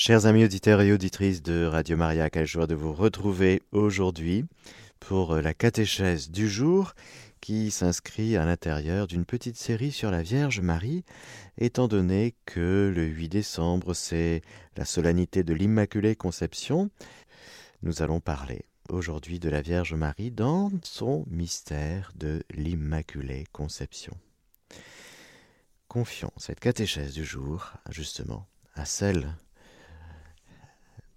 Chers amis auditeurs et auditrices de Radio Maria, quelle joie de vous retrouver aujourd'hui pour la catéchèse du jour qui s'inscrit à l'intérieur d'une petite série sur la Vierge Marie, étant donné que le 8 décembre c'est la solennité de l'Immaculée Conception. Nous allons parler aujourd'hui de la Vierge Marie dans son mystère de l'Immaculée Conception. Confions cette catéchèse du jour, justement, à celle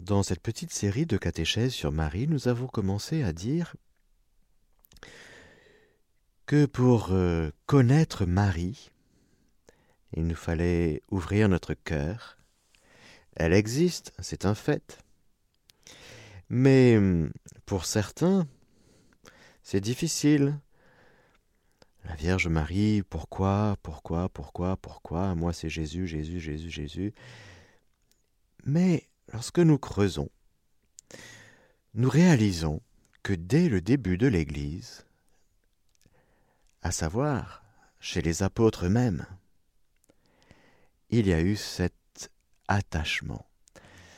Dans cette petite série de catéchèses sur Marie, nous avons commencé à dire que pour euh, connaître Marie, il nous fallait ouvrir notre cœur. Elle existe, c'est un fait. Mais pour certains, c'est difficile. La Vierge Marie, pourquoi, pourquoi, pourquoi, pourquoi? Moi, c'est Jésus, Jésus, Jésus, Jésus. Mais lorsque nous creusons, nous réalisons que dès le début de l'Église, à savoir chez les apôtres eux-mêmes, il y a eu cet attachement,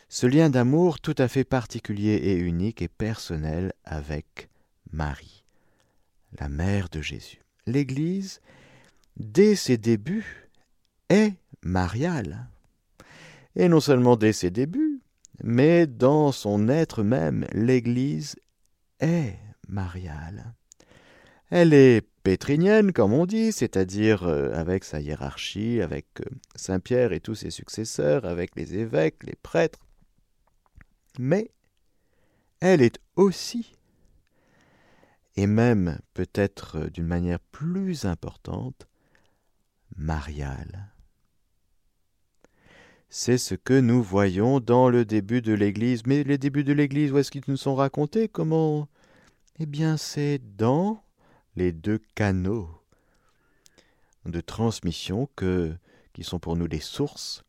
ce lien d'amour tout à fait particulier et unique et personnel avec Marie, la mère de Jésus. L'Église, dès ses débuts, est mariale. Et non seulement dès ses débuts, mais dans son être même, l'Église est mariale. Elle est pétrinienne, comme on dit, c'est-à-dire euh, avec sa hiérarchie, avec euh, Saint Pierre et tous ses successeurs, avec les évêques, les prêtres. Mais elle est aussi, et même peut-être euh, d'une manière plus importante, mariale. C'est ce que nous voyons dans le début de l'Église. Mais les débuts de l'Église, où est-ce qu'ils nous sont racontés? Comment? Eh bien, c'est dans les deux canaux de transmission qui sont pour nous les sources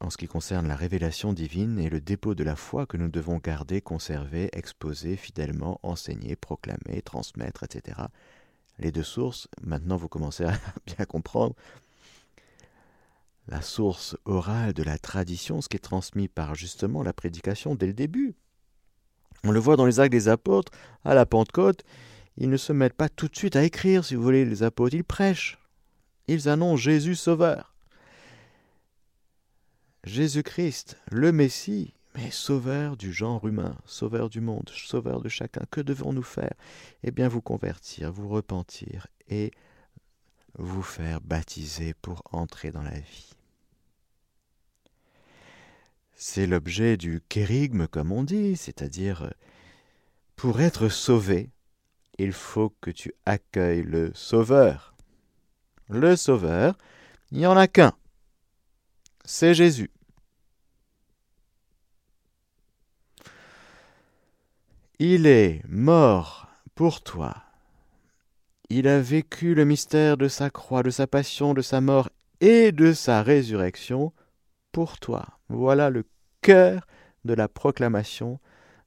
en ce qui concerne la révélation divine et le dépôt de la foi que nous devons garder, conserver, exposer fidèlement, enseigner, proclamer, transmettre, etc. Les deux sources, maintenant vous commencez à bien comprendre, la source orale de la tradition, ce qui est transmis par justement la prédication dès le début. On le voit dans les actes des apôtres, à la Pentecôte, ils ne se mettent pas tout de suite à écrire, si vous voulez, les apôtres, ils prêchent. Ils annoncent Jésus sauveur. Jésus-Christ, le Messie, mais sauveur du genre humain, sauveur du monde, sauveur de chacun. Que devons-nous faire? Eh bien, vous convertir, vous repentir et vous faire baptiser pour entrer dans la vie. C'est l'objet du kérigme, comme on dit, c'est-à-dire pour être sauvé, il faut que tu accueilles le Sauveur. Le Sauveur, il n'y en a qu'un. C'est Jésus. Il est mort pour toi. Il a vécu le mystère de sa croix, de sa passion, de sa mort et de sa résurrection pour toi. Voilà le cœur de la proclamation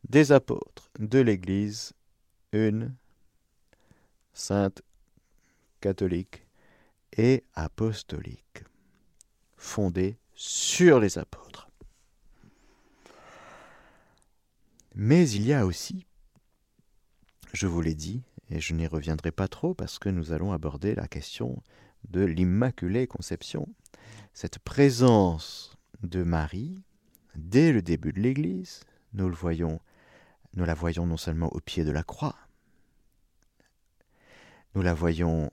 des apôtres de l'Église, une sainte, catholique et apostolique, fondée sur les apôtres. Mais il y a aussi, je vous l'ai dit, et je n'y reviendrai pas trop parce que nous allons aborder la question de l'Immaculée Conception, cette présence de Marie dès le début de l'Église, nous nous la voyons non seulement au pied de la croix, nous la voyons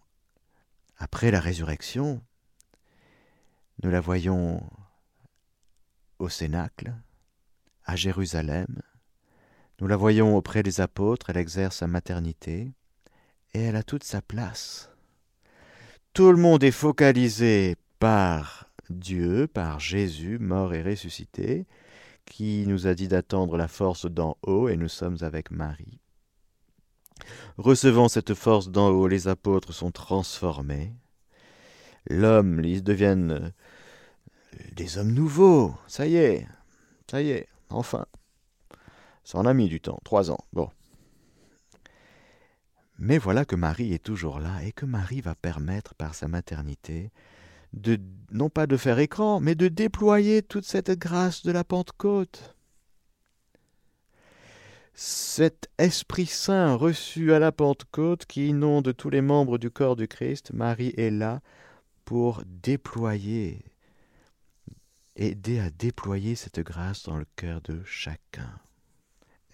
après la résurrection, nous la voyons au Cénacle, à Jérusalem, nous la voyons auprès des apôtres, elle exerce sa maternité, et elle a toute sa place. Tout le monde est focalisé par Dieu par Jésus, mort et ressuscité, qui nous a dit d'attendre la force d'en haut, et nous sommes avec Marie. Recevant cette force d'en haut, les apôtres sont transformés. L'homme, ils deviennent des hommes nouveaux. Ça y est, ça y est, enfin. Ça en a mis du temps, trois ans. Bon. Mais voilà que Marie est toujours là et que Marie va permettre par sa maternité de non pas de faire écran, mais de déployer toute cette grâce de la Pentecôte. Cet Esprit Saint reçu à la Pentecôte qui inonde tous les membres du corps du Christ, Marie est là pour déployer, aider à déployer cette grâce dans le cœur de chacun.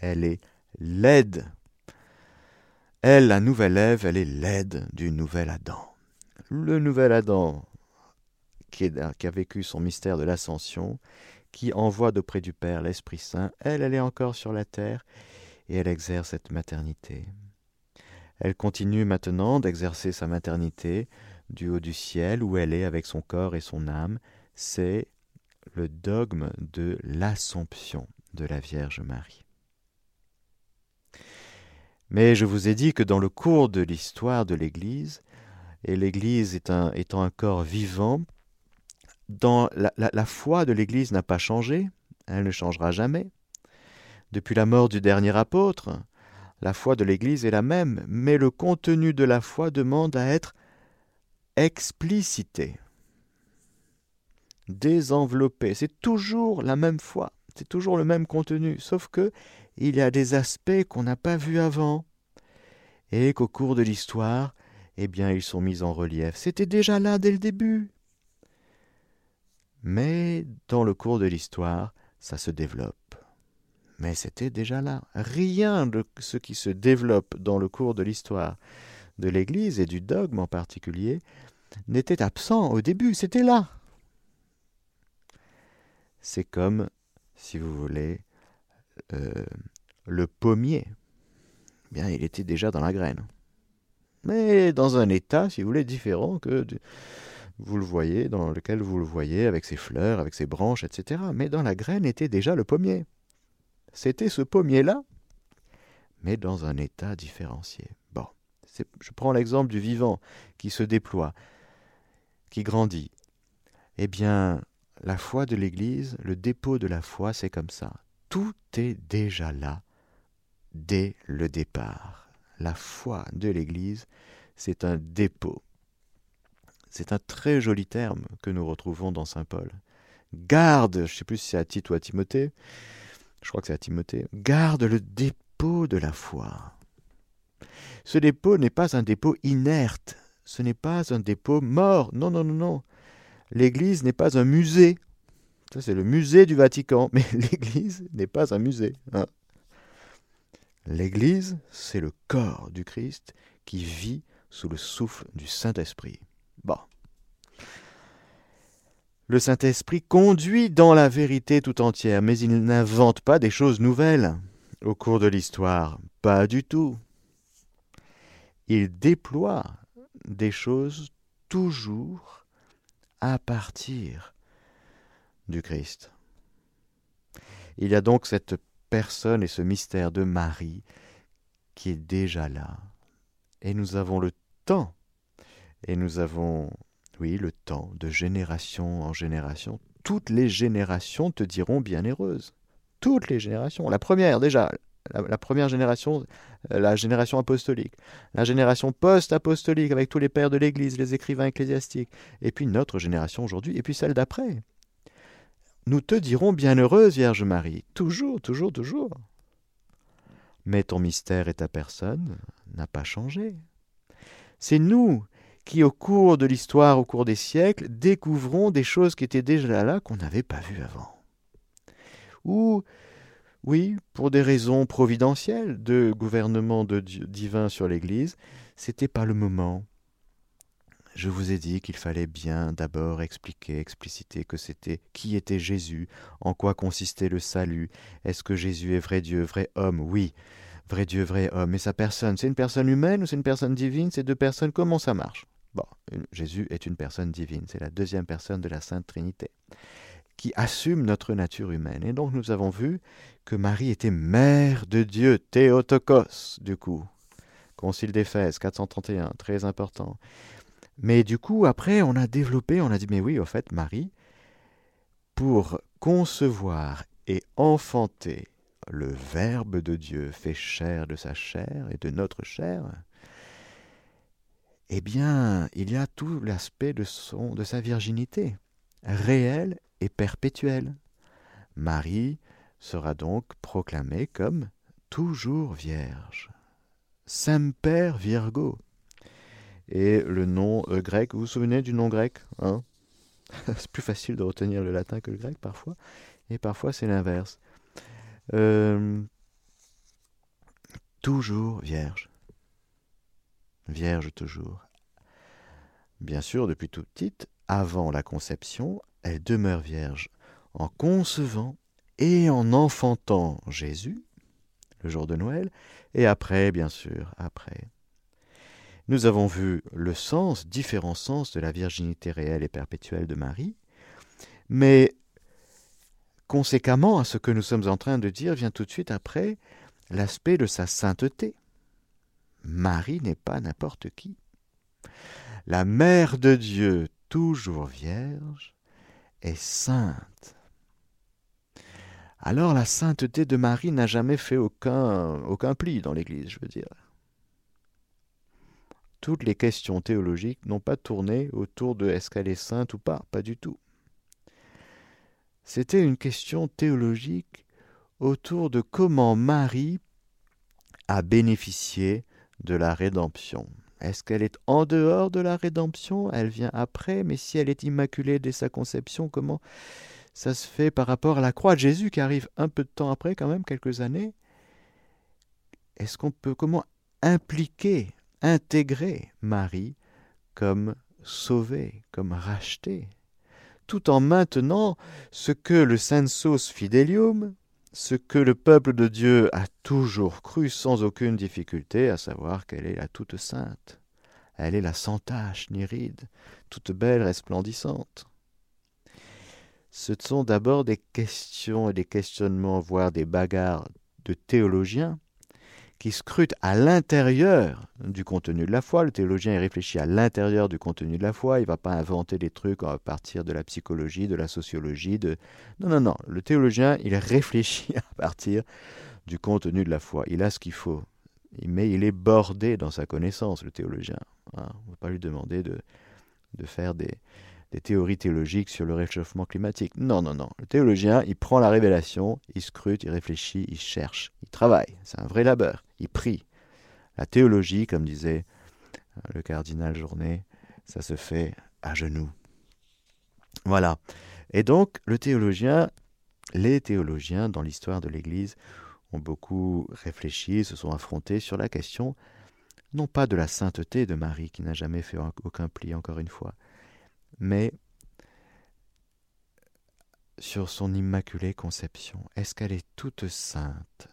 Elle est l'aide. Elle, la nouvelle Ève, elle est l'aide du nouvel Adam. Le nouvel Adam, qui, a vécu son mystère de l'ascension, qui envoie d'auprès du Père l'Esprit Saint, elle, elle est encore sur la terre et elle exerce cette maternité. Elle continue maintenant d'exercer sa maternité du haut du ciel où elle est avec son corps et son âme. C'est le dogme de l'Assomption de la Vierge Marie. Mais je vous ai dit que dans le cours de l'histoire de l'Église, et l'Église étant un corps vivant, la, la foi de l'Église n'a pas changé, elle ne changera jamais. Depuis la mort du dernier apôtre, la foi de l'Église est la même, mais le contenu de la foi demande à être explicité, désenveloppé. C'est toujours la même foi, c'est toujours le même contenu, sauf que il y a des aspects qu'on n'a pas vus avant, et qu'au cours de l'histoire, eh bien, ils sont mis en relief. C'était déjà là dès le début. Mais dans le cours de l'histoire, ça se développe. Mais c'était déjà là. Rien de ce qui se développe dans le cours de l'histoire de l'Église et du dogme en particulier n'était absent au début, c'était là. C'est comme, si vous voulez, euh, le pommier. Bien, il était déjà dans la graine. Mais dans un état, si vous voulez, différent que vous le voyez, dans lequel vous le voyez, avec ses fleurs, avec ses branches, etc. Mais dans la graine était déjà le pommier. C'était ce pommier-là, mais dans un état différencié. Bon, je prends l'exemple du vivant qui se déploie, qui grandit. Eh bien, la foi de l'Église, le dépôt de la foi, c'est comme ça. Tout est déjà là dès le départ. La foi de l'Église, c'est un dépôt. C'est un très joli terme que nous retrouvons dans Saint Paul. Garde, je ne sais plus si c'est à Tite ou à Timothée, je crois que c'est à Timothée, garde le dépôt de la foi. Ce dépôt n'est pas un dépôt inerte, ce n'est pas un dépôt mort, non, non, non, non. L'Église n'est pas un musée. Ça, c'est le musée du Vatican, mais l'Église n'est pas un musée. Hein. L'Église, c'est le corps du Christ qui vit sous le souffle du Saint-Esprit. Bon. Le Saint-Esprit conduit dans la vérité tout entière, mais il n'invente pas des choses nouvelles au cours de l'histoire. Pas du tout. Il déploie des choses toujours à partir du Christ. Il y a donc cette personne et ce mystère de Marie qui est déjà là. Et nous avons le temps, et nous avons oui, le temps, de génération en génération. Toutes les générations te diront bienheureuse. Toutes les générations. La première, déjà, la, première génération, euh, la génération apostolique. La génération post-apostolique avec tous les pères de l'Église, les écrivains ecclésiastiques. Et puis notre génération aujourd'hui, et puis celle d'après. Nous te dirons bienheureuse, Vierge Marie. Toujours, toujours, toujours. Mais ton mystère et ta personne n'a pas changé. C'est nous qui, au cours de l'histoire, au cours des siècles, découvrons des choses qui étaient déjà là qu'on n'avait pas vues avant. Ou, oui, pour des raisons providentielles de gouvernement divin sur l'Église, c'était pas le moment. Je vous ai dit qu'il fallait bien d'abord expliquer, expliciter que c'était qui était Jésus, en quoi consistait le salut, est-ce que Jésus est vrai Dieu, vrai homme, oui, vrai Dieu, vrai homme, et sa personne, c'est une personne humaine ou c'est une personne divine, ces deux personnes, comment ça marche? Bon, Jésus est une personne divine, c'est la deuxième personne de la Sainte Trinité, qui assume notre nature humaine. Et donc nous avons vu que Marie était mère de Dieu, Théotokos, du coup. Concile d'Éphèse, 431, très important. Mais du coup, après, on a développé, on a dit, mais oui, au fait, Marie, pour concevoir et enfanter le Verbe de Dieu fait chair de sa chair et de notre chair, eh bien, il y a tout l'aspect de, son, de sa virginité, réelle et perpétuelle. Marie sera donc proclamée comme toujours vierge. Semper Virgo. Et le nom euh, grec, vous vous souvenez du nom grec hein? C'est plus facile de retenir le latin que le grec parfois, et parfois c'est l'inverse. Euh, toujours vierge. Vierge toujours. Bien sûr, depuis toute petite, avant la conception, elle demeure vierge en concevant et en enfantant Jésus, le jour de Noël, et après, bien sûr, après. Nous avons vu le sens, différents sens de la virginité réelle et perpétuelle de Marie, mais conséquemment à ce que nous sommes en train de dire vient tout de suite après l'aspect de sa sainteté. Marie n'est pas n'importe qui. La mère de Dieu, toujours vierge, est sainte. Alors la sainteté de Marie n'a jamais fait aucun, aucun pli dans l'Église, je veux dire toutes les questions théologiques n'ont pas tourné autour de est-ce qu'elle est sainte ou pas, pas du tout. C'était une question théologique autour de comment Marie a bénéficié de la rédemption. Est-ce qu'elle est en dehors de la rédemption? Elle vient après, mais si elle est immaculée dès sa conception, comment ça se fait par rapport à la croix de Jésus qui arrive un peu de temps après, quand même, quelques années? Est-ce qu'on peut comment impliquer intégrer Marie comme sauvée, comme rachetée, tout en maintenant ce que le sensus fidelium, ce que le peuple de Dieu a toujours cru sans aucune difficulté, à savoir qu'elle est la toute sainte, elle est la sans tache ni ride, toute belle resplendissante. Ce sont d'abord des questions et des questionnements, voire des bagarres de théologiens, qui scrute à l'intérieur du contenu de la foi. Le théologien il réfléchit à l'intérieur du contenu de la foi. Il ne va pas inventer des trucs à partir de la psychologie, de la sociologie. De... Non, non, non. Le théologien, il réfléchit à partir du contenu de la foi. Il a ce qu'il faut. Mais il est bordé dans sa connaissance, le théologien. Hein. On ne va pas lui demander de, de faire des, des théories théologiques sur le réchauffement climatique. Non, non, non. Le théologien, il prend la révélation, il scrute, il réfléchit, il cherche, il travaille. C'est un vrai labeur. Il prie. La théologie, comme disait euh, le cardinal Journet, ça se fait à genoux. Voilà. Et donc, les théologiens dans l'histoire de l'Église ont beaucoup réfléchi, se sont affrontés sur la question, non pas de la sainteté de Marie, qui n'a jamais fait aucun pli, encore une fois, mais sur son immaculée conception. Est-ce qu'elle est toute sainte?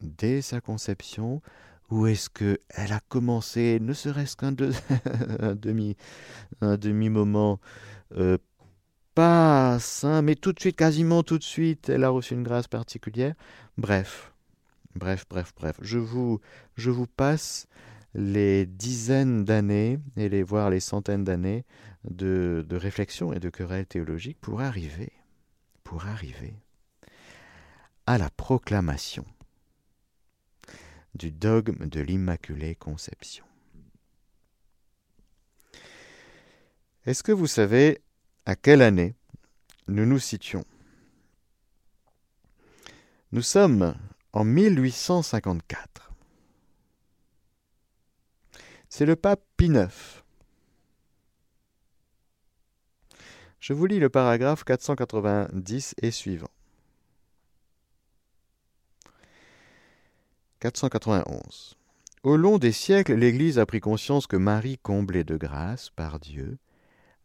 Dès sa conception ou est-ce qu'elle a commencé, ne serait-ce qu'un demi, un demi moment euh, pas saint, mais tout de suite, quasiment tout de suite, elle a reçu une grâce particulière. Bref, bref, bref, bref. Je vous, je vous passe les dizaines d'années et les voire les centaines d'années de, de réflexion et de querelles théologiques pour arriver, pour arriver à la proclamation du dogme de l'Immaculée Conception. Est-ce que vous savez à quelle année nous nous situons? Nous sommes en 1854. C'est le pape Pie IX Je vous lis le paragraphe 490 et suivant. 491. Au long des siècles, l'Église a pris conscience que Marie, comblée de grâce par Dieu,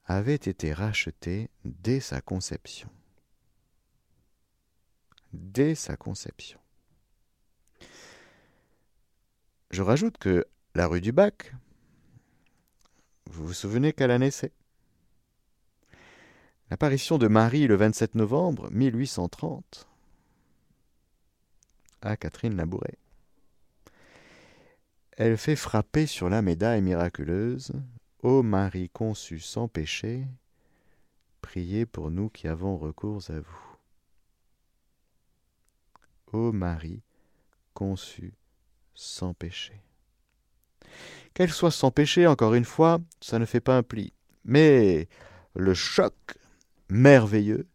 avait été rachetée dès sa conception. Dès sa conception. Je rajoute que la rue du Bac, Vous vous souvenez quelle année c'est L'apparition de Marie le 27 novembre 1830 à Catherine Labouret. Elle fait frapper sur la médaille miraculeuse Ô Marie conçue sans péché, priez pour nous qui avons recours à vous. Ô Marie conçue sans péché. Qu'elle soit sans péché, encore une fois, ça ne fait pas un pli. Mais le choc merveilleux,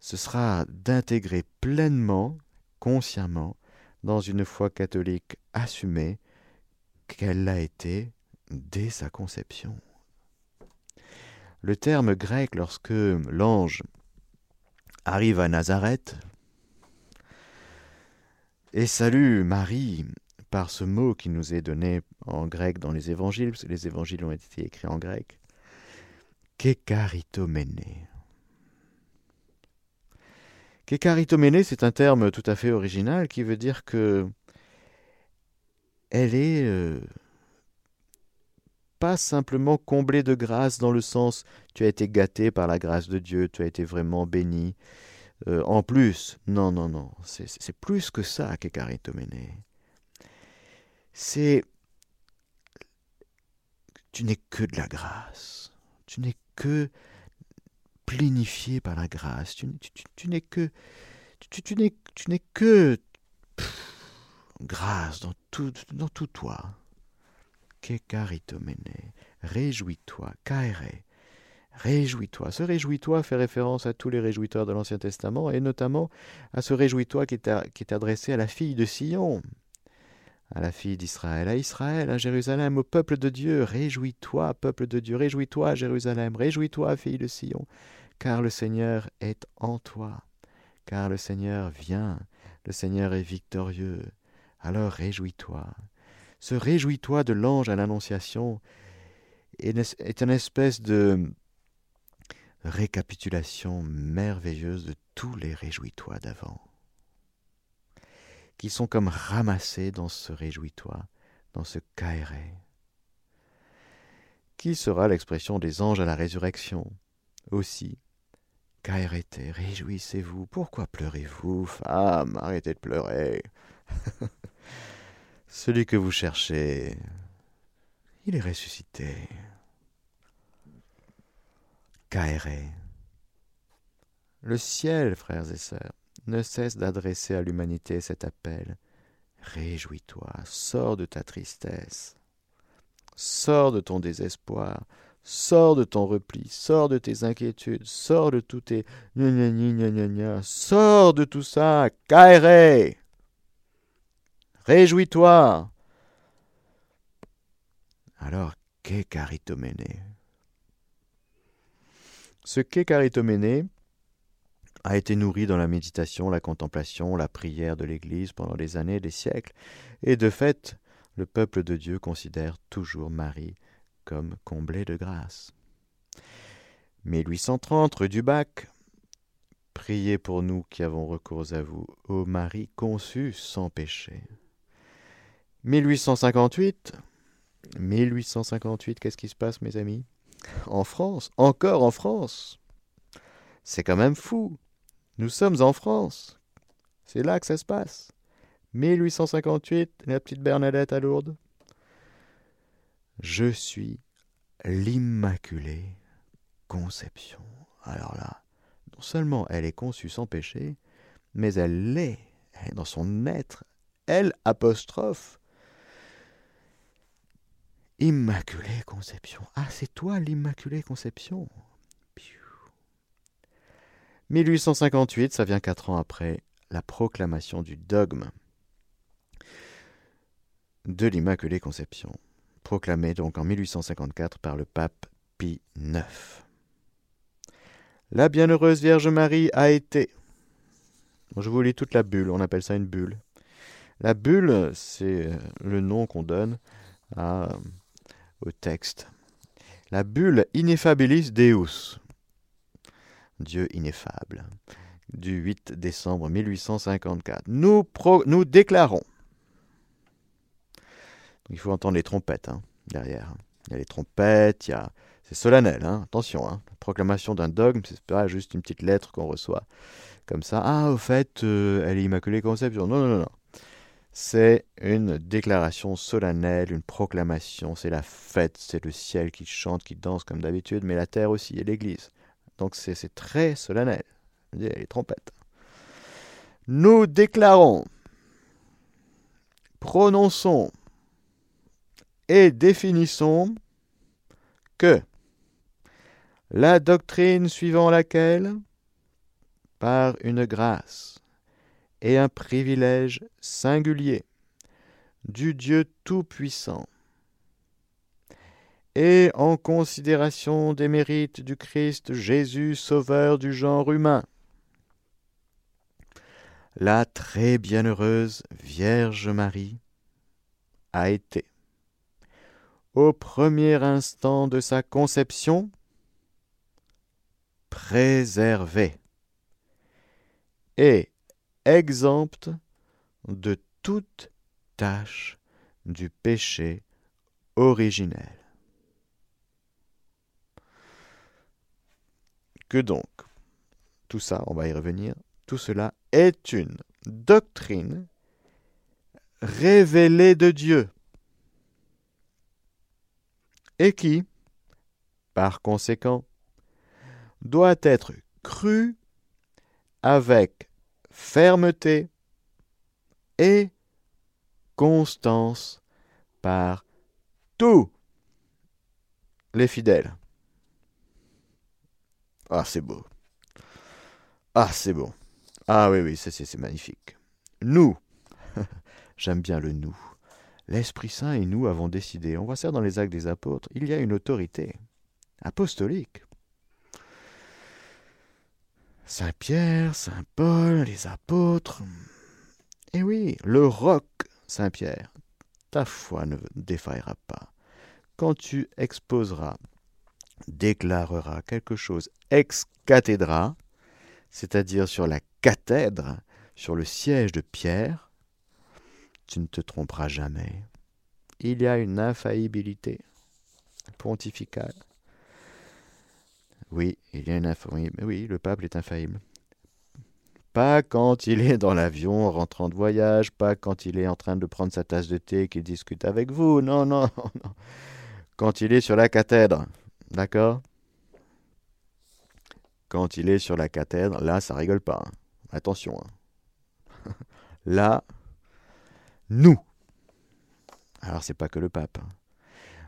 ce sera d'intégrer pleinement, consciemment, dans une foi catholique assumée, qu'elle l'a été dès sa conception. Le terme grec, lorsque l'ange arrive à Nazareth et salue Marie par ce mot qui nous est donné en grec dans les évangiles, parce les évangiles ont été écrits en grec, Kekaritomene. Kekaritomene, c'est un terme tout à fait original qui veut dire que elle est euh, pas simplement comblée de grâce dans le sens tu as été gâté par la grâce de Dieu, tu as été vraiment béni. Euh, en plus, non, non, non, c'est plus que ça, Kekaritomene. C'est tu n'es que de la grâce. Tu n'es que planifié par la grâce. Tu, n'es que. Tu, n'es, que. grâce dans tout, dans tout toi. Kekaritomene. Réjouis-toi. Kaere. Réjouis-toi. Ce réjouis-toi fait référence à tous les réjouitoires de l'Ancien Testament et notamment à ce réjouis-toi qui est adressé à la fille de Sion à la fille d'Israël, à Israël, à Jérusalem, au peuple de Dieu. Réjouis-toi, peuple de Dieu, réjouis-toi, Jérusalem, réjouis-toi, fille de Sion, car le Seigneur est en toi, car le Seigneur vient, le Seigneur est victorieux. Alors réjouis-toi. Ce réjouis-toi de l'ange à l'Annonciation est une espèce de récapitulation merveilleuse de tous les réjouis-toi d'avant qui sont comme ramassés dans ce réjouis-toi, dans ce caéré. Qui sera l'expression des anges à la résurrection? Aussi, caérété, réjouissez-vous, pourquoi pleurez-vous, femme, arrêtez de pleurer. Celui que vous cherchez, il est ressuscité. Caéré. Le ciel, frères et sœurs, ne cesse d'adresser à l'humanité cet appel. Réjouis-toi, sors de ta tristesse, sors de ton désespoir, sors de ton repli, sors de tes inquiétudes, sors de tous tes sors de tout ça, Kaere Réjouis-toi. Alors, qu'est caritomene Ce qu'est caritomene, a été nourri dans la méditation, la contemplation, la prière de l'Église pendant des années des siècles, et de fait, le peuple de Dieu considère toujours Marie comme comblée de grâce. 1830, rue du Bac. Priez pour nous qui avons recours à vous, ô Marie conçue sans péché. 1858. 1858, qu'est-ce qui se passe, mes amis? En France, encore en France. C'est quand même fou. Nous sommes en France. C'est là que ça se passe. 1858, la petite Bernadette à Lourdes. Je suis l'Immaculée Conception. Alors là, non seulement elle est conçue sans péché, mais elle l'est, dans son être, elle apostrophe. Immaculée Conception. Ah, c'est toi l'Immaculée Conception. 1858, ça vient quatre ans après la proclamation du dogme de l'Immaculée Conception, proclamé donc en 1854 par le pape Pie IX. La bienheureuse Vierge Marie a été. Je vous lis toute la bulle, on appelle ça une bulle. La bulle, c'est le nom qu'on donne au texte. La bulle Ineffabilis Deus, Dieu ineffable, du 8 décembre 1854. Nous, nous déclarons. Il faut entendre les trompettes hein, derrière. Il y a les trompettes. C'est solennel, hein attention. Hein la proclamation d'un dogme, c'est pas juste une petite lettre qu'on reçoit comme ça. Ah, au fait, euh, elle est Immaculée Conception. Non, non, non. C'est une déclaration solennelle, une proclamation. C'est la fête, c'est le ciel qui chante, qui danse comme d'habitude, mais la terre aussi et l'Église. Donc c'est très solennel. Les trompettes. Nous déclarons, prononçons et définissons que la doctrine suivant laquelle, par une grâce et un privilège singulier du Dieu Tout-Puissant, et en considération des mérites du Christ Jésus, Sauveur du genre humain, la très bienheureuse Vierge Marie a été, au premier instant de sa conception, préservée et exempte de toute tâche du péché originel. Que donc? Tout ça, on va y revenir, tout cela est une doctrine révélée de Dieu et qui, par conséquent, doit être crue avec fermeté et constance par tous les fidèles. Ah, c'est beau. Ah, c'est beau. Ah oui, oui, c'est magnifique. Nous, j'aime bien le nous. L'Esprit Saint et nous avons décidé, on voit ça dans les actes des apôtres, il y a une autorité apostolique. Saint Pierre, Saint Paul, les apôtres. Et oui, le roc, Saint Pierre, ta foi ne défaillera pas. Quand tu exposeras, déclareras quelque chose ex cathedra, c'est-à-dire sur la cathèdre, sur le siège de Pierre, tu ne te tromperas jamais. Il y a une infaillibilité pontificale. Oui, il y a une infaillibilité. Oui, le pape est infaillible. Pas quand il est dans l'avion en rentrant de voyage, pas quand il est en train de prendre sa tasse de thé qu'il discute avec vous. Non, non, non. Quand il est sur la cathèdre. D'accord quand il est sur la cathèdre, là, ça rigole pas. Hein. Attention. Hein. là, nous. Alors, c'est pas que le pape. Hein.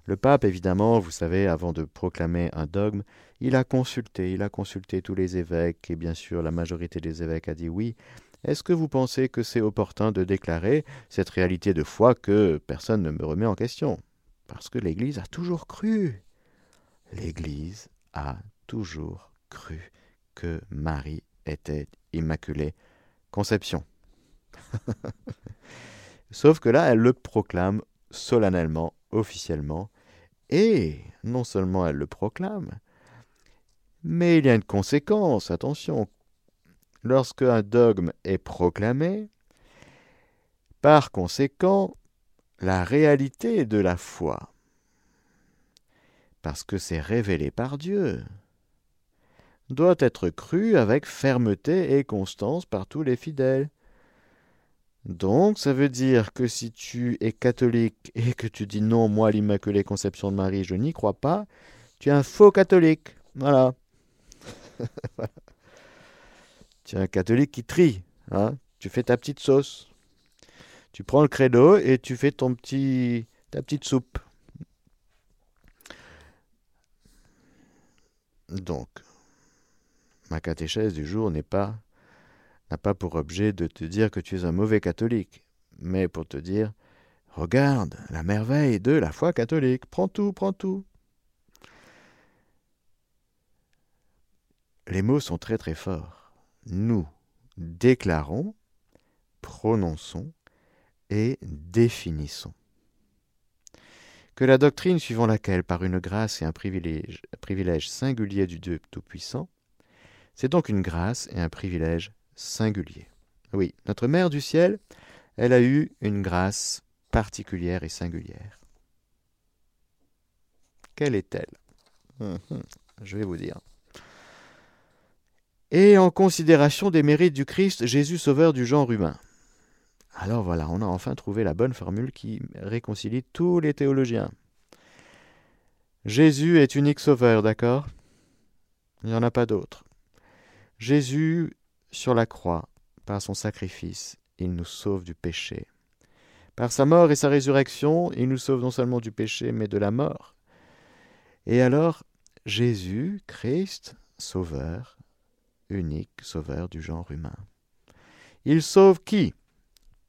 Le pape, évidemment, vous savez, avant de proclamer un dogme, il a consulté, il a consulté tous les évêques, et bien sûr, la majorité des évêques a dit oui. Est-ce que vous pensez que c'est opportun de déclarer cette réalité de foi que personne ne me remet en question? Parce que l'Église a toujours cru. L'Église a toujours cru que Marie était immaculée conception. Sauf que là, elle le proclame solennellement, officiellement, et non seulement elle le proclame, mais il y a une conséquence, attention. Lorsque un dogme est proclamé, par conséquent, la réalité de la foi, parce que c'est révélé par Dieu, doit être cru avec fermeté et constance par tous les fidèles. Donc, ça veut dire que si tu es catholique et que tu dis non, moi, l'Immaculée Conception de Marie, je n'y crois pas, tu es un faux catholique. Voilà. Tu es un catholique qui trie. Hein tu fais ta petite sauce. Tu prends le credo et tu fais ton petit, ta petite soupe. Donc, ma catéchèse du jour n'est pas n'a pas pour objet de te dire que tu es un mauvais catholique, mais pour te dire regarde la merveille de la foi catholique, prends tout, prends tout. Les mots sont très très forts. Nous déclarons, prononçons et définissons que la doctrine suivant laquelle, par une grâce et un privilège, privilège singulier du Dieu Tout-Puissant, c'est donc une grâce et un privilège singulier. Oui, notre Mère du ciel, elle a eu une grâce particulière et singulière. Quelle est-elle? Hum, Je vais vous dire. Et en considération des mérites du Christ, Jésus sauveur du genre humain. Alors voilà, on a enfin trouvé la bonne formule qui réconcilie tous les théologiens. Jésus est unique sauveur, d'accord? Il n'y en a pas d'autre. Jésus, sur la croix, par son sacrifice, il nous sauve du péché. Par sa mort et sa résurrection, il nous sauve non seulement du péché, mais de la mort. Et alors, Jésus, Christ, Sauveur, unique Sauveur du genre humain. Il sauve qui?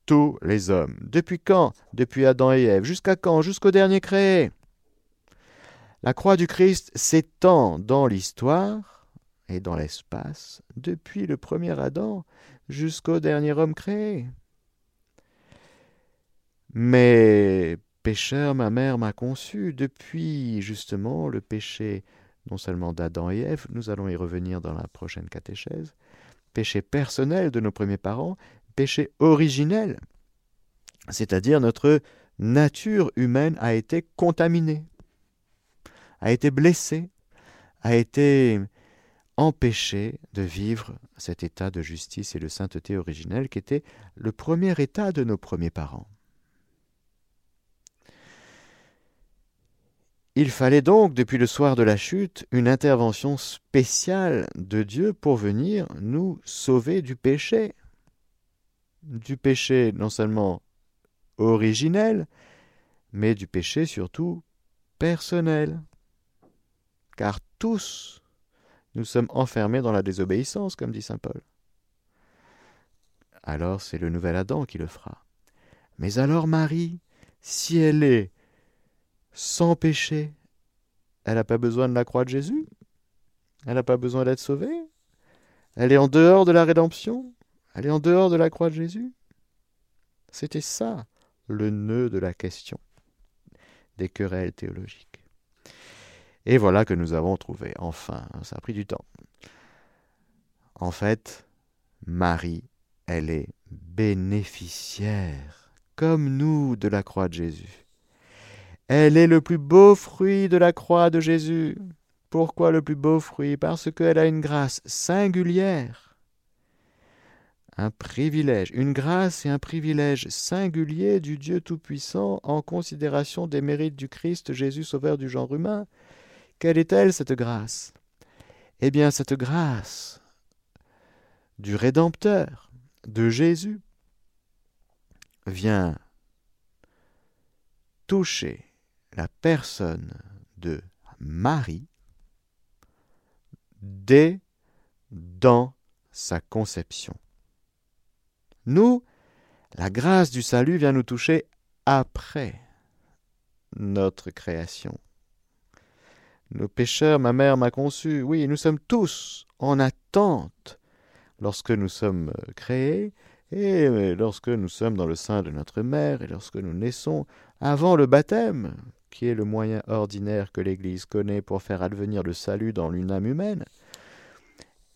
Tous les hommes. Depuis quand? Depuis Adam et Ève. Jusqu'à quand? Jusqu'au dernier créé. La croix du Christ s'étend dans l'histoire et dans l'espace depuis le premier Adam jusqu'au dernier homme créé. Mais pécheur, ma mère m'a conçu depuis justement le péché non seulement d'Adam et Ève, nous allons y revenir dans la prochaine catéchèse, péché personnel de nos premiers parents, péché originel, c'est-à-dire notre nature humaine a été contaminée, a été blessée, a été empêchée de vivre cet état de justice et de sainteté originelle qui était le premier état de nos premiers parents. Il fallait donc, depuis le soir de la chute, une intervention spéciale de Dieu pour venir nous sauver du péché. Du péché non seulement originel, mais du péché surtout personnel. Car tous, nous sommes enfermés dans la désobéissance, comme dit Saint Paul. Alors c'est le nouvel Adam qui le fera. Mais alors Marie, si elle est sans péché. Elle n'a pas besoin de la croix de Jésus? Elle n'a pas besoin d'être sauvée? Elle est en dehors de la rédemption? Elle est en dehors de la croix de Jésus. C'était ça le nœud de la question des querelles théologiques. Et voilà que nous avons trouvé, enfin, ça a pris du temps. En fait, Marie, elle est bénéficiaire, comme nous, de la croix de Jésus. Elle est le plus beau fruit de la croix de Jésus. Pourquoi le plus beau fruit? Parce qu'elle a une grâce singulière, un privilège, une grâce et un privilège singulier du Dieu Tout-Puissant en considération des mérites du Christ Jésus Sauveur du genre humain. Quelle est-elle cette grâce? Eh bien cette grâce du Rédempteur, de Jésus, vient toucher la personne de Marie dès dans sa conception. Nous, la grâce du salut vient nous toucher après notre création. Nos pécheurs, ma mère m'a conçu. Oui, nous sommes tous en attente lorsque nous sommes créés et lorsque nous sommes dans le sein de notre mère et lorsque nous naissons avant le baptême, qui est le moyen ordinaire que l'Église connaît pour faire advenir le salut dans l'une âme humaine,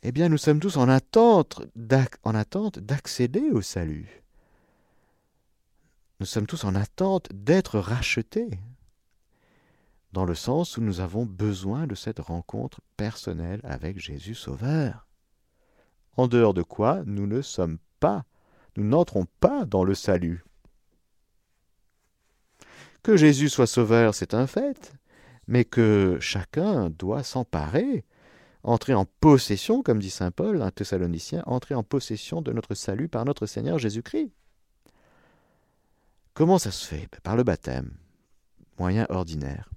eh bien nous sommes tous en attente d'accéder au salut. Nous sommes tous en attente d'être rachetés, dans le sens où nous avons besoin de cette rencontre personnelle avec Jésus Sauveur. En dehors de quoi nous ne sommes pas, nous n'entrons pas dans le salut. Que Jésus soit sauveur, c'est un fait, mais que chacun doit s'emparer, entrer en possession, comme dit Saint Paul, un Thessalonicien, entrer en possession de notre salut par notre Seigneur Jésus-Christ. Comment ça se fait? Ben, Par le baptême, moyen ordinaire.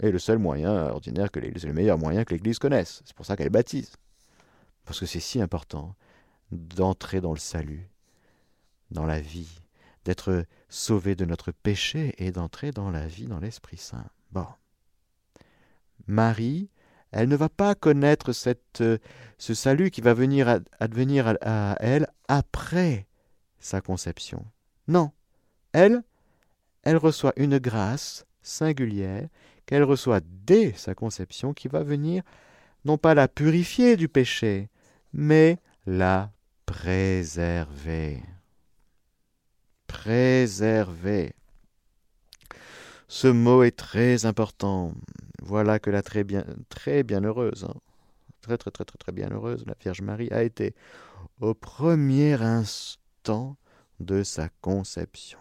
Et le seul moyen ordinaire que l'Église, le meilleur moyen que l'Église connaisse. C'est pour ça qu'elle baptise. Parce que c'est si important d'entrer dans le salut, dans la vie, d'être sauvé de notre péché et d'entrer dans la vie dans l'Esprit Saint. Bon. Marie, elle ne va pas connaître euh, ce salut qui va venir advenir à elle après sa conception. Non, elle, elle reçoit une grâce singulière qu'elle reçoit dès sa conception qui va venir non pas la purifier du péché, mais la préserver préserver. Ce mot est très important. Voilà que la très bien, très bienheureuse, hein, très très très bienheureuse, la Vierge Marie a été au premier instant de sa conception.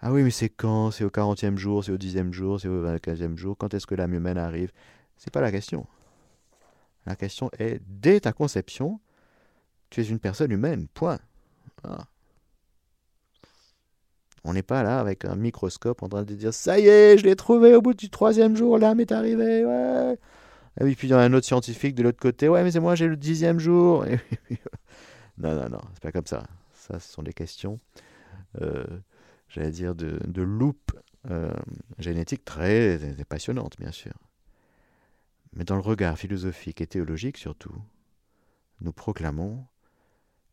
Ah oui, mais c'est quand? C'est au 40e jour, c'est au 10e jour, c'est au 25e jour? Quand est-ce que l'âme humaine arrive? C'est pas la question. La question est, dès ta conception, tu es une personne humaine, point. Ah. On n'est pas là avec un microscope en train de dire ça y est, je l'ai trouvé au bout du troisième jour, l'âme est arrivée. Et puis il y a un autre scientifique de l'autre côté, ouais, mais c'est moi, j'ai le dixième jour. non, non, non, c'est pas comme ça. Ça, ce sont des questions, euh, j'allais dire, de, de loupe euh, génétique très, très passionnantes, bien sûr. Mais dans le regard philosophique et théologique surtout, nous proclamons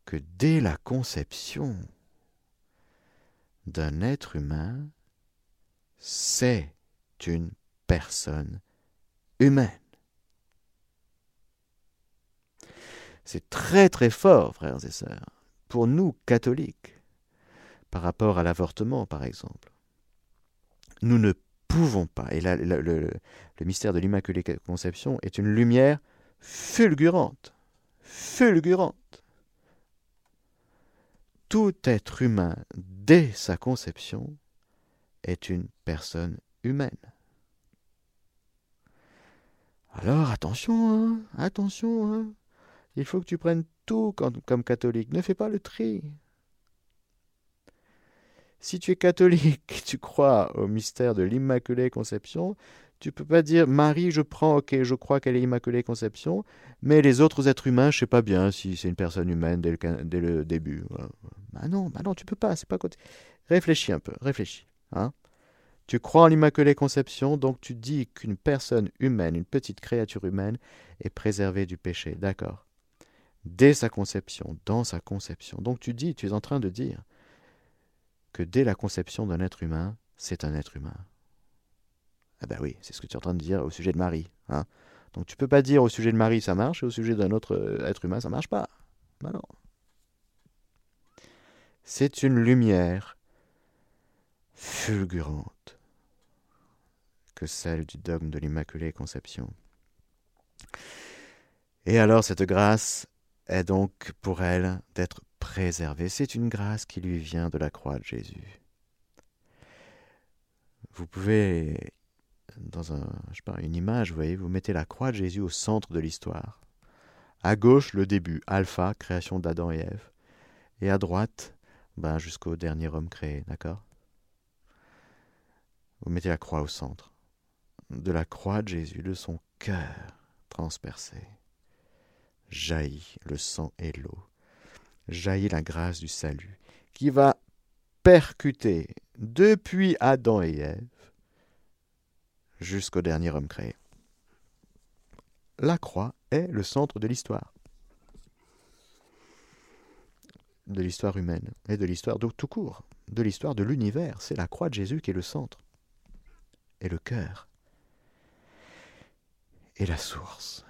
que dès la conception, d'un être humain, c'est une personne humaine. C'est très très fort, frères et sœurs, pour nous catholiques, par rapport à l'avortement, par exemple. Nous ne pouvons pas, et là, le, le mystère de l'Immaculée Conception est une lumière fulgurante, fulgurante tout être humain, dès sa conception, est une personne humaine. Alors attention, hein, attention, hein. il faut que tu prennes tout comme catholique, ne fais pas le tri. Si tu es catholique, tu crois au mystère de l'Immaculée Conception, tu peux pas dire Marie, je prends, ok, je crois qu'elle est Immaculée Conception, mais les autres êtres humains, je sais pas bien si c'est une personne humaine dès le, début. Bah non, bah non, tu peux pas, c'est pas côté. Réfléchis un peu, réfléchis. Hein tu crois en l'Immaculée Conception, donc tu dis qu'une personne humaine, une petite créature humaine, est préservée du péché. D'accord. Dès sa conception, dans sa conception. Donc tu dis, tu es en train de dire que dès la conception d'un être humain, c'est un être humain. Ah ben oui, c'est ce que tu es en train de dire au sujet de Marie. Hein Donc tu peux pas dire au sujet de Marie ça marche et au sujet d'un autre euh, être humain ça marche pas. Ben non. C'est une lumière fulgurante que celle du dogme de l'Immaculée Conception. Et alors cette grâce est donc pour elle d'être préservée. C'est une grâce qui lui vient de la croix de Jésus. Vous pouvez dans je une image, vous voyez, vous mettez la croix de Jésus au centre de l'histoire. À gauche, le début, alpha, création d'Adam et Ève. Et à droite, ben, jusqu'au dernier homme créé, d'accord? Vous mettez la croix au centre. De la croix de Jésus, de son cœur transpercé, jaillit le sang et l'eau, jaillit la grâce du salut, qui va percuter depuis Adam et Ève jusqu'au dernier homme créé. La croix est le centre de l'histoire. De l'histoire humaine et de l'histoire tout court, de l'histoire de l'univers. C'est la croix de Jésus qui est le centre. Et le cœur. Et la source.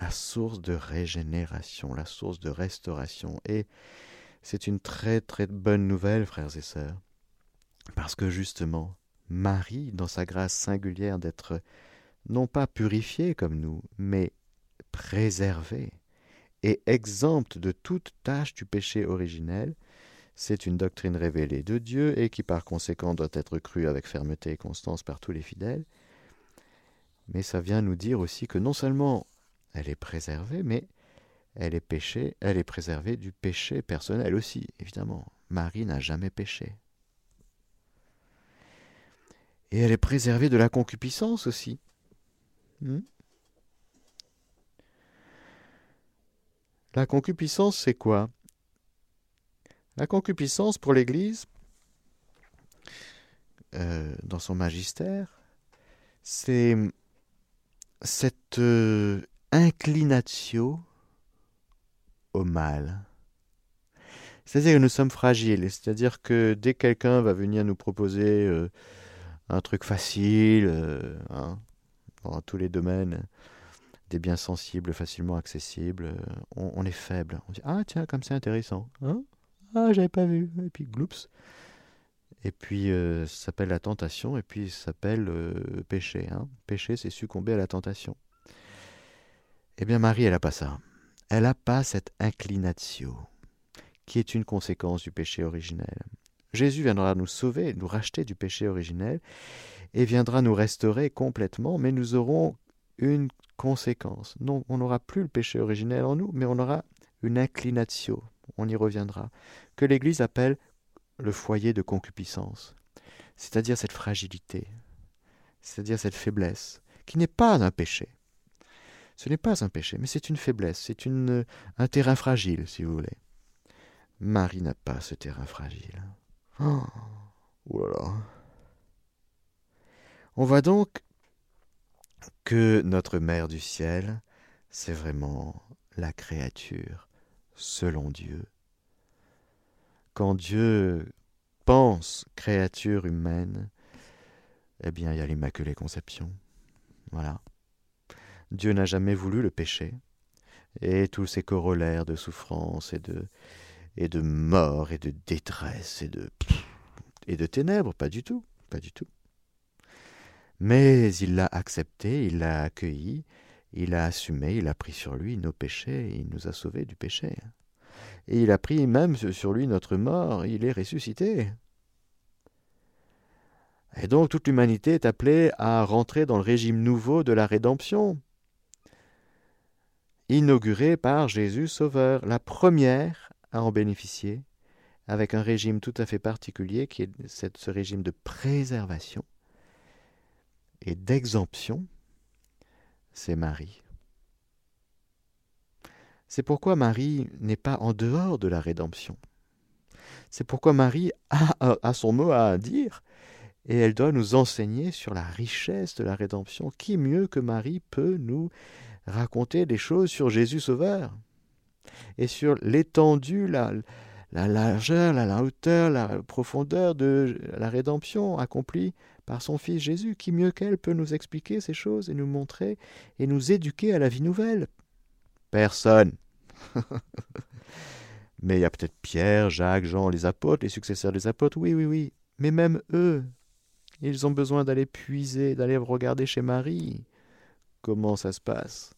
La source de régénération, la source de restauration. Et c'est une très très bonne nouvelle, frères et sœurs. Parce que justement, Marie, dans sa grâce singulière d'être non pas purifiée comme nous, mais préservée et exempte de toute tâche du péché originel, c'est une doctrine révélée de Dieu et qui par conséquent doit être crue avec fermeté et constance par tous les fidèles. Mais ça vient nous dire aussi que non seulement elle est préservée, mais elle est elle est préservée du péché personnel aussi, évidemment. Marie n'a jamais péché. Et elle est préservée de la concupiscence aussi. Hmm? la concupiscence, c'est quoi? La concupiscence pour l'Église, euh, dans son magistère, c'est cette euh, inclinatio au mal. C'est-à-dire que nous sommes fragiles, c'est-à-dire que dès que quelqu'un va venir nous proposer euh, un truc facile, euh, hein, dans tous les domaines, des biens sensibles, facilement accessibles. Euh, on, est faible. On dit Ah, tiens, comme c'est intéressant. Hein ah, j'avais pas vu. Et puis, gloups. et puis euh, ça s'appelle la tentation, et puis ça s'appelle péché. Hein. Péché, c'est succomber à la tentation. Eh bien, Marie, elle n'a pas ça. Elle n'a pas cette inclinatio, qui est une conséquence du péché originel. Jésus viendra nous sauver, nous racheter du péché originel, et viendra nous restaurer complètement, mais nous aurons une conséquence. Non, on n'aura plus le péché originel en nous, mais on aura une inclinatio, on y reviendra, que l'Église appelle le foyer de concupiscence, c'est-à-dire cette fragilité, c'est-à-dire cette faiblesse, qui n'est pas un péché. Ce n'est pas un péché, mais c'est une faiblesse, c'est un terrain fragile, si vous voulez. Marie n'a pas ce terrain fragile. Oh. On voit donc que notre Mère du ciel, c'est vraiment la créature selon Dieu. Quand Dieu pense créature humaine, eh bien, il y a l'Immaculée Conception. Voilà. Dieu n'a jamais voulu le péché, et tous ses corollaires de souffrance et de, et de mort et de détresse et de, et de ténèbres, pas du tout, pas du tout. Mais il l'a accepté, il l'a accueilli, il a assumé, il a pris sur lui nos péchés, il nous a sauvés du péché. Et il a pris même sur lui notre mort, il est ressuscité. Et donc toute l'humanité est appelée à rentrer dans le régime nouveau de la rédemption, inauguré par Jésus Sauveur, la première à en bénéficier, avec un régime tout à fait particulier qui est ce régime de préservation et d'exemption, c'est Marie. C'est pourquoi Marie n'est pas en dehors de la rédemption. C'est pourquoi Marie a, son mot à dire et elle doit nous enseigner sur la richesse de la rédemption. Qui mieux que Marie peut nous raconter des choses sur Jésus Sauveur? Et sur l'étendue, la, la largeur, la hauteur, la profondeur de la rédemption accomplie par son Fils Jésus. Qui mieux qu'elle peut nous expliquer ces choses et nous montrer et nous éduquer à la vie nouvelle Personne. Mais il y a peut-être Pierre, Jacques, Jean, les apôtres, les successeurs des apôtres, oui, oui, oui. Mais même eux, ils ont besoin d'aller puiser, d'aller regarder chez Marie comment ça se passe,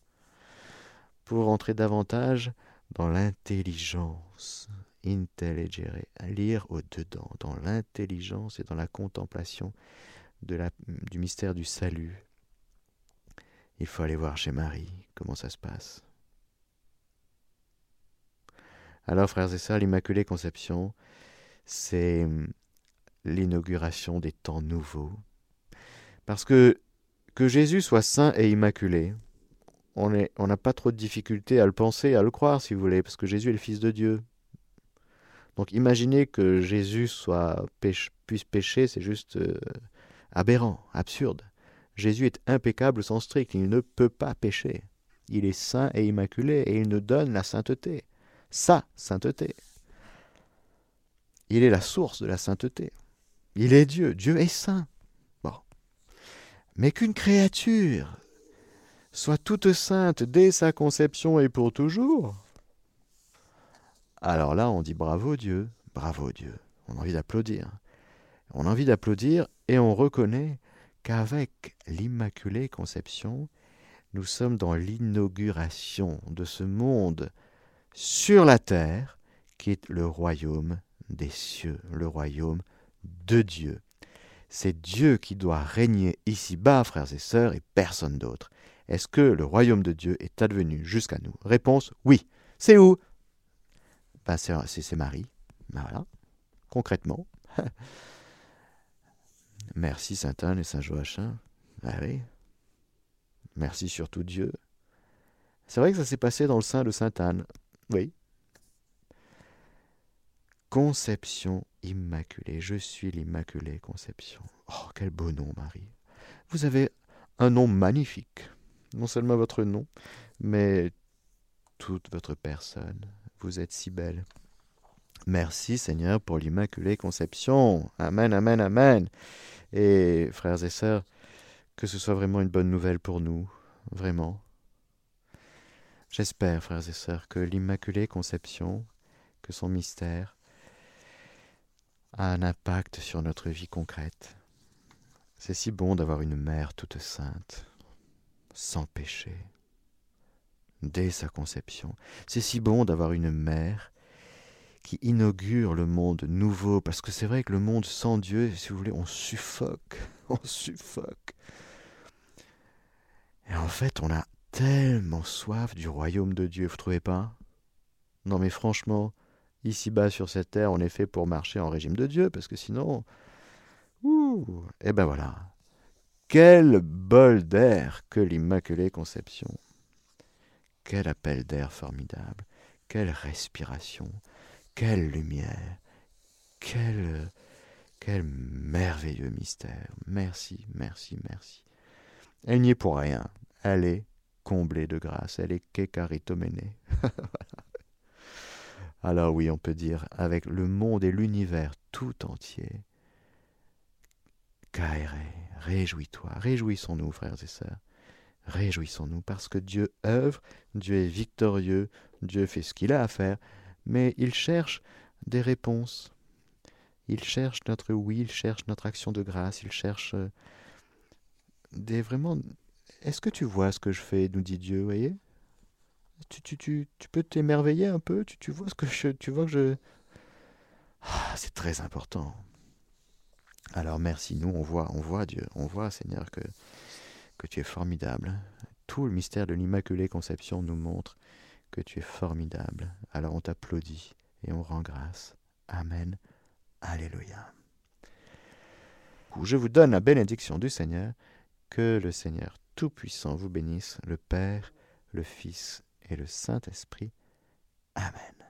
pour entrer davantage dans l'intelligence, intelligere, à lire au-dedans, dans l'intelligence et dans la contemplation du mystère du salut. Il faut aller voir chez Marie comment ça se passe. Alors, frères et sœurs, l'Immaculée Conception, c'est l'inauguration des temps nouveaux. Parce que que Jésus soit saint et immaculé, on n'a pas trop de difficulté à le penser, à le croire, si vous voulez, parce que Jésus est le Fils de Dieu. Donc imaginez que Jésus puisse pécher, c'est juste euh, aberrant, absurde. Jésus est impeccable sans strict, il ne peut pas pécher. Il est saint et immaculé et il nous donne la sainteté, sa sainteté. Il est la source de la sainteté. Il est Dieu, Dieu est saint. Bon. Mais qu'une créature soit toute sainte dès sa conception et pour toujours, alors là on dit bravo Dieu, bravo Dieu. On a envie d'applaudir. On a envie d'applaudir et on reconnaît qu'avec l'Immaculée Conception, nous sommes dans l'inauguration de ce monde sur la terre qui est le royaume des cieux, le royaume de Dieu. C'est Dieu qui doit régner ici-bas, frères et sœurs, et personne d'autre. Est-ce que le royaume de Dieu est advenu jusqu'à nous? Réponse oui. C'est où? Ben, C'est Marie. Ben, voilà. Concrètement. Merci Sainte Anne et Saint Joachim. Oui. Merci surtout Dieu. C'est vrai que ça s'est passé dans le sein de Sainte Anne. Oui. Conception immaculée. Je suis l'Immaculée Conception. Oh, quel beau nom, Marie. Vous avez un nom magnifique. Non seulement votre nom, mais toute votre personne. Vous êtes si belle. Merci Seigneur pour l'Immaculée Conception. Amen, amen, amen. Et frères et sœurs, que ce soit vraiment une bonne nouvelle pour nous, vraiment. J'espère, frères et sœurs, que l'Immaculée Conception, que son mystère, a un impact sur notre vie concrète. C'est si bon d'avoir une mère toute sainte, sans péché, dès sa conception. C'est si bon d'avoir une mère qui inaugure le monde nouveau, parce que c'est vrai que le monde sans Dieu, si vous voulez, on suffoque, on suffoque. Et en fait, on a tellement soif du royaume de Dieu, vous trouvez pas? Non mais franchement, ici-bas sur cette terre, on est fait pour marcher en régime de Dieu, parce que sinon... Ouh Et ben voilà. Quel bol d'air que l'Immaculée Conception. Quel appel d'air formidable. Quelle respiration. Quelle lumière. Quel, merveilleux mystère. Merci, merci, merci. Elle n'y est pour rien. Elle est comblée de grâce. Elle est kekaritomene. Alors oui, on peut dire avec le monde et l'univers tout entier. Kaere, réjouis-toi, réjouissons-nous, frères et sœurs. Réjouissons-nous parce que Dieu œuvre, Dieu est victorieux, Dieu fait ce qu'il a à faire, mais il cherche des réponses. Il cherche notre oui, il cherche notre action de grâce, il cherche euh, des vraiment. Est-ce que tu vois ce que je fais nous dit Dieu, voyez? Tu, tu, tu, tu, peux t'émerveiller un peu tu, tu vois ce que je. Tu vois que je. Ah, c'est très important. Alors merci, nous on voit, on voit Dieu, on voit Seigneur que, que tu es formidable. Tout le mystère de l'Immaculée Conception nous montre que tu es formidable. Alors on t'applaudit et on rend grâce. Amen. Alléluia. Je vous donne la bénédiction du Seigneur. Que le Seigneur Tout-Puissant vous bénisse, le Père, le Fils et le Saint-Esprit. Amen.